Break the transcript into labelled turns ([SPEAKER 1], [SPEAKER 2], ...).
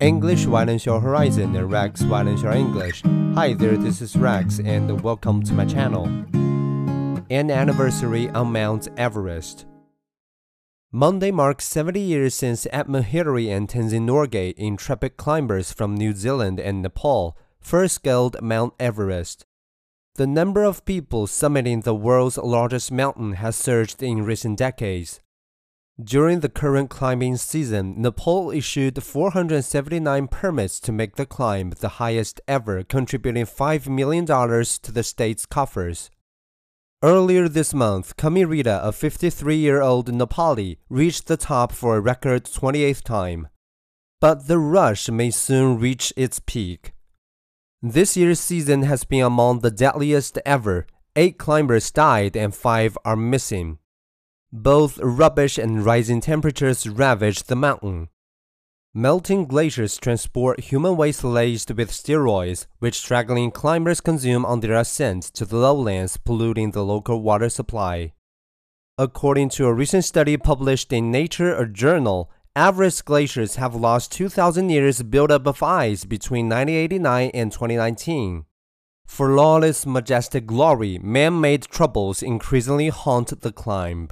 [SPEAKER 1] English widens your horizon and Rex widens your English. Hi there, this is Rex and welcome to my channel. An anniversary on Mount Everest. Monday marks 70 years since Edmund Hillary and Tenzing Norgay, intrepid climbers from New Zealand and Nepal, first scaled Mount Everest. The number of people summiting the world's largest mountain has surged in recent decades. During the current climbing season, Nepal issued 479 permits to make the climb the highest ever, contributing $5 million to the state's coffers. Earlier this month, Kami Rita, a 53 year old Nepali, reached the top for a record 28th time. But the rush may soon reach its peak. This year's season has been among the deadliest ever. Eight climbers died and five are missing. Both rubbish and rising temperatures ravage the mountain. Melting glaciers transport human waste laced with steroids, which struggling climbers consume on their ascent to the lowlands, polluting the local water supply. According to a recent study published in Nature, a journal, Everest glaciers have lost 2,000 years buildup of ice between 1989 and 2019. For lawless majestic glory, man made troubles increasingly haunt the climb.